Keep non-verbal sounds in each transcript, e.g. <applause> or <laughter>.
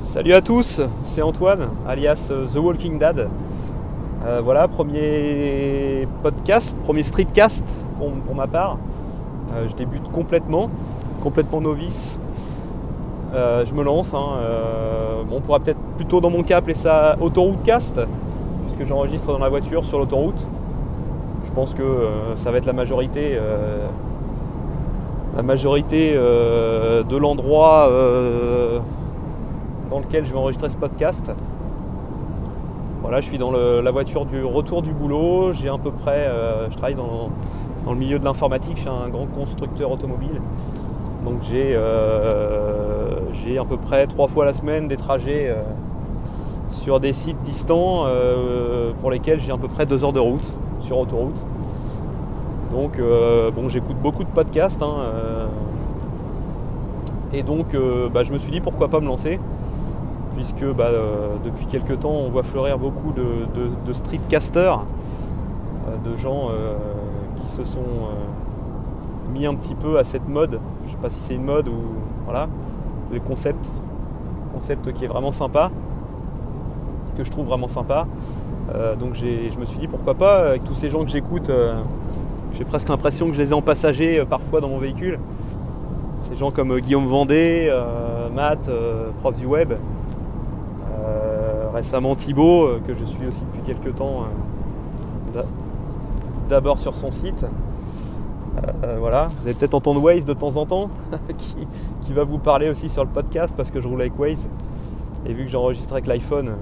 Salut à tous, c'est Antoine, alias euh, The Walking Dad. Euh, voilà, premier podcast, premier streetcast pour, ma part. Euh, je débute complètement, complètement novice. Je me lance. hein, on pourra peut-être plutôt dans mon cas appeler ça autoroute-cast, puisque j'enregistre dans la voiture sur l'autoroute. Je pense que ça va être la majorité, la majorité de l'endroit dans lequel je vais enregistrer ce podcast. Voilà, je suis dans la voiture du retour du boulot. J'ai à peu près, euh, je travaille dans, le milieu de l'informatique. Je suis un grand constructeur automobile. Donc j'ai euh, à peu près trois fois la semaine des trajets euh, sur des sites distants pour lesquels j'ai à peu près deux heures de route sur autoroute. Donc bon, j'écoute beaucoup de podcasts. hein, et donc bah, je me suis dit pourquoi pas me lancer puisque bah, euh, depuis quelques temps on voit fleurir beaucoup de, de- de streetcasters, euh, de gens euh, qui se sont mis un petit peu à cette mode. Je sais pas si c'est une mode ou voilà, le concept, concept qui est vraiment sympa, que je trouve vraiment sympa. Donc je me suis dit pourquoi pas avec tous ces gens que j'écoute. j'ai presque l'impression que je les ai en passager parfois dans mon véhicule. Ces gens comme Guillaume Vendée, Matt, prof du web, récemment Thibaut, euh, que je suis aussi depuis quelques temps, euh, d'a- d'abord sur son site. Euh, voilà, vous allez peut-être entendre Waze de temps en temps, <laughs> qui, va vous parler aussi sur le podcast parce que je roule avec Waze. Et vu que j'enregistre avec l'iPhone,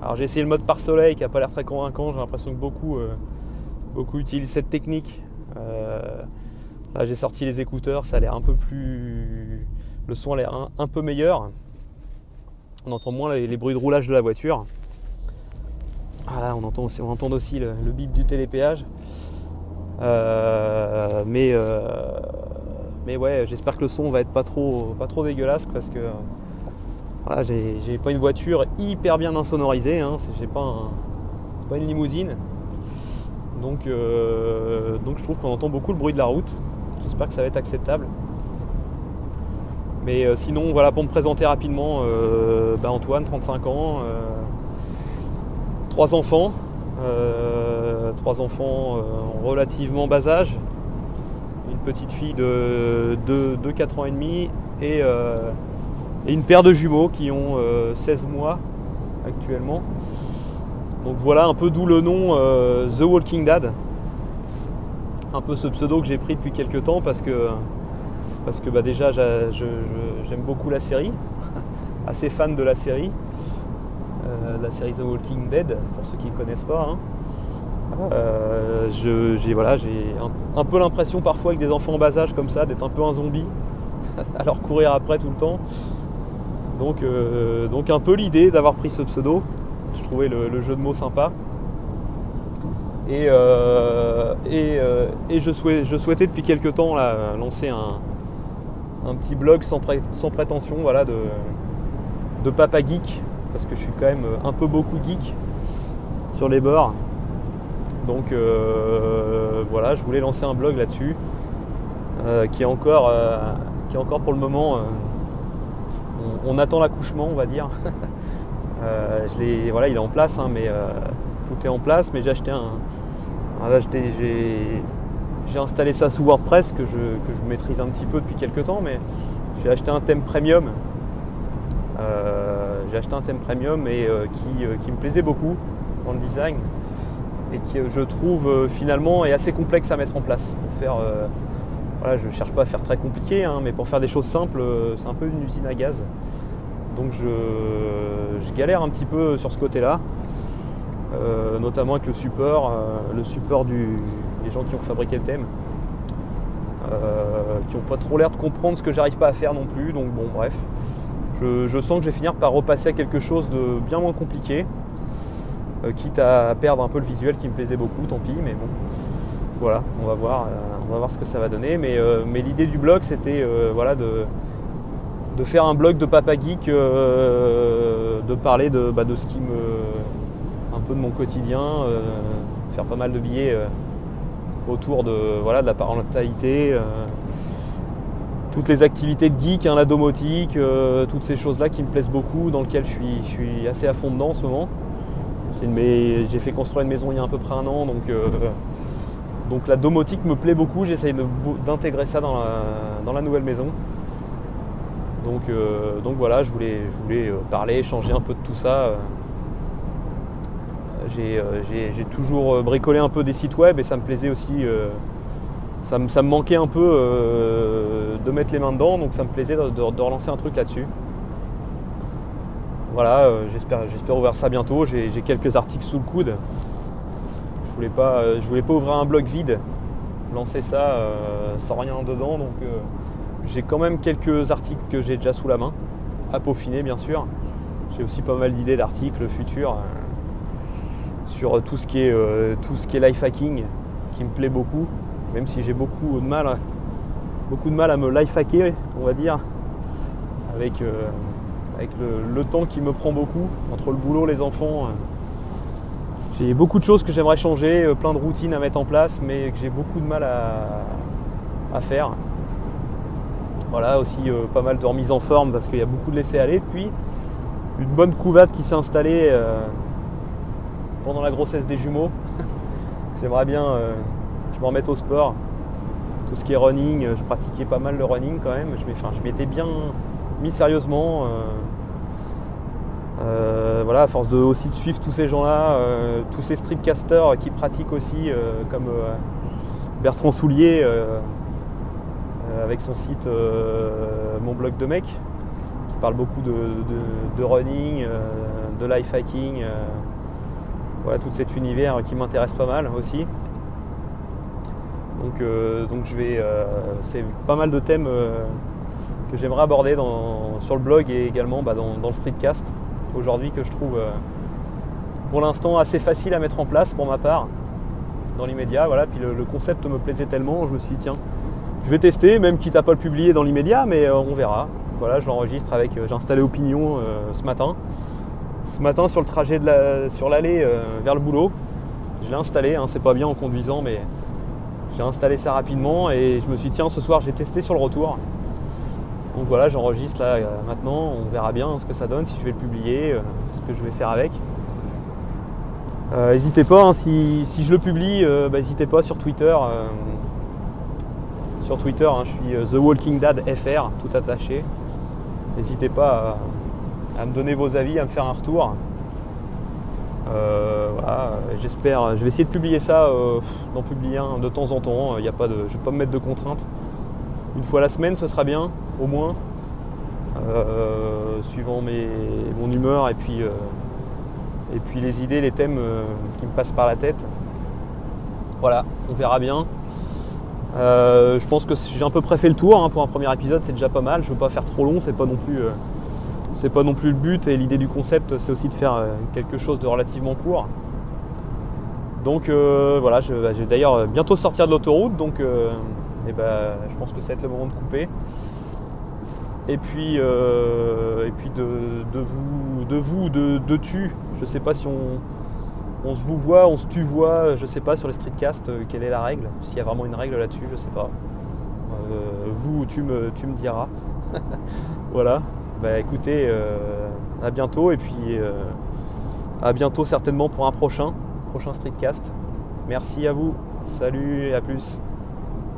alors j'ai essayé le mode par soleil qui n'a pas l'air très convaincant, j'ai l'impression que beaucoup, beaucoup utilisent cette technique. Là j'ai sorti les écouteurs, ça a l'air un peu plus. Le son a l'air un peu meilleur. On entend moins les, bruits de roulage de la voiture. Ah là, on entend aussi, le, bip du télépéage. Euh, mais, euh, mais ouais, j'espère que le son va être pas trop, pas trop dégueulasse parce que voilà, j'ai pas une voiture hyper bien insonorisée. Hein, c'est- pas, une limousine. Euh, donc je trouve qu'on entend beaucoup le bruit de la route. J'espère que ça va être acceptable. Mais euh, sinon, voilà, pour me présenter rapidement, euh, bah, Antoine, 35 ans, euh, trois enfants, trois enfants en relativement bas âge, une petite fille de, de, de 4 ans et demi et, une paire de jumeaux qui ont euh, 16 mois actuellement. Donc voilà un peu d'où le nom The Walking Dad. Un peu ce pseudo que j'ai pris depuis quelques temps parce que parce que bah, déjà j'aime beaucoup la série, <laughs> assez fan de la série, euh, la série The Walking Dead, pour ceux qui ne connaissent pas. hein. Euh, je- j'ai voilà, un, un peu l'impression parfois avec des enfants en bas âge comme ça d'être un peu un zombie, <laughs> à leur courir après tout le temps. Donc, euh, donc un peu l'idée d'avoir pris ce pseudo, je trouvais le, le jeu de mots sympa. Et, euh, et, euh, et je, souhait- je souhaitais depuis quelques temps là, lancer un, un petit blog sans, sans prétention voilà, de, de papa geek, parce que je suis quand même un peu beaucoup geek sur les bords. Donc euh, voilà, je voulais lancer un blog là-dessus, euh, qui, est encore, euh, qui est encore pour le moment, euh, on, attend l'accouchement on va dire. <laughs> Euh, je voilà, il est en place, hein, mais euh, tout est en place, mais j'ai acheté un... voilà, j'ai- j'ai installé ça sous WordPress que je, que je maîtrise un petit peu depuis quelques temps, mais j'ai acheté un thème premium. Euh, j'ai acheté un thème premium et euh, qui, euh, qui me plaisait beaucoup dans le design et qui je trouve finalement est assez complexe à mettre en place. Pour faire, voilà, je ne cherche pas à faire très compliqué, hein, mais pour faire des choses simples, c'est un peu une usine à gaz. Donc je, je galère un petit peu sur ce côté-là. Euh, notamment avec le support, euh, le support des gens qui ont fabriqué le thème, euh, qui n'ont pas trop l'air de comprendre ce que j'arrive pas à faire non plus. Donc bon, bref, je, sens que je vais finir par repasser à quelque chose de bien moins compliqué, quitte à perdre un peu le visuel qui me plaisait beaucoup, tant pis, mais bon, voilà, on va voir, on va voir ce que ça va donner. Mais, l'idée du blog, c'était voilà de faire un blog de Papa Geek, de parler bah, de ce qui me. De mon quotidien, euh, faire pas mal de billets euh, autour de, voilà, de la parentalité, euh, toutes les activités de geek, hein, la domotique, toutes ces choses-là qui me plaisent beaucoup, dans lesquelles je suis, assez à fond dedans en ce moment. J'ai fait construire une maison il y a à peu près un an, donc, donc la domotique me plaît beaucoup. J'essaye d'intégrer ça dans la, nouvelle maison. Donc, voilà, je voulais, je voulais parler, changer un peu de tout ça. J'ai toujours bricolé un peu des sites web et ça me plaisait aussi ça me, manquait un peu euh, de mettre les mains dedans, donc ça me plaisait de, relancer un truc là-dessus. Voilà, euh, j'espère, ouvrir ça bientôt. J'ai, quelques articles sous le coude. Je voulais pas, euh, voulais pas ouvrir un blog vide, lancer ça sans rien dedans, donc j'ai quand même quelques articles que j'ai déjà sous la main, à peaufiner bien sûr. J'ai aussi pas mal d'idées d'articles futurs sur tout ce qui est tout ce qui est life hacking qui me plaît beaucoup même si j'ai beaucoup de mal, beaucoup de mal à me life hacker, on va dire, avec, euh, avec le, temps qui me prend beaucoup entre le boulot, les enfants. Euh. j'ai beaucoup de choses que j'aimerais changer, euh, plein de routines à mettre en place, mais que j'ai beaucoup de mal à, faire. Voilà, aussi pas mal de remise en forme parce qu'il y a beaucoup de laisser aller depuis. Une bonne couvade qui s'est installée pendant la grossesse des jumeaux. J'aimerais bien je me remette au sport. Tout ce qui est running, je pratiquais pas mal le running quand même. Je m'étais bien mis sérieusement. Euh, euh, voilà, à force de aussi de suivre tous ces gens-là, euh, tous ces streetcasters qui pratiquent aussi, comme Bertrand Soulier avec son site Mon blog de mec, qui parle beaucoup de, running, de life hacking, voilà tout cet univers qui m'intéresse pas mal aussi. Donc, euh, donc je vais. Euh, c'est pas mal de thèmes euh, que j'aimerais aborder sur le blog et également bah, dans, le streetcast aujourd'hui que je trouve pour l'instant assez facile à mettre en place pour ma part dans l'immédiat. Voilà, puis le, concept me plaisait tellement, je me suis dit tiens, je vais tester, même quitte à pas le publier dans l'immédiat, mais on verra. Voilà, je l'enregistre avec. j'ai installé Opinion ce matin. Ce matin sur le trajet sur l'allée vers le boulot. Je l'ai installé, hein, c'est pas bien en conduisant, mais j'ai installé ça rapidement et je me suis dit tiens ce soir j'ai testé sur le retour. Donc voilà j'enregistre là euh, maintenant, on verra bien ce que ça donne, si je vais le publier, euh, ce que je vais faire avec. Euh, n'hésitez pas, hein, si, je le publie, bah, n'hésitez pas sur Twitter. sur Twitter, hein, je suis The Walking Dad FR, tout attaché. N'hésitez pas à, me donner vos avis, à me faire un retour. Euh, voilà, j'espère, je vais essayer de publier ça, euh, d'en publier un de temps en temps. Il y a pas de, je vais pas me mettre de contraintes. Une fois la semaine, ce sera bien, au moins, euh, suivant mes, mon humeur et puis, et puis les idées, les thèmes qui me passent par la tête. Voilà, on verra bien. je pense que j'ai à peu près fait le tour hein, pour un premier épisode, c'est déjà pas mal. Je veux pas faire trop long, c'est pas non plus c'est pas non plus le but et l'idée du concept c'est aussi de faire euh, quelque chose de relativement court. Donc euh, voilà, je, vais d'ailleurs bientôt sortir de l'autoroute, donc euh, eh ben, je pense que ça va être le moment de couper. Et puis, et puis de, vous, de vous, de, de tu, je sais pas si on, on se vous voit, on se tu voit, je sais pas sur les streetcasts quelle est la règle, s'il y a vraiment une règle là-dessus, je sais pas. vous, tu me, tu me diras. <laughs> voilà. Bah écoutez, euh, à bientôt et puis euh, à bientôt certainement pour un prochain, prochain streetcast. Merci à vous, salut et à plus.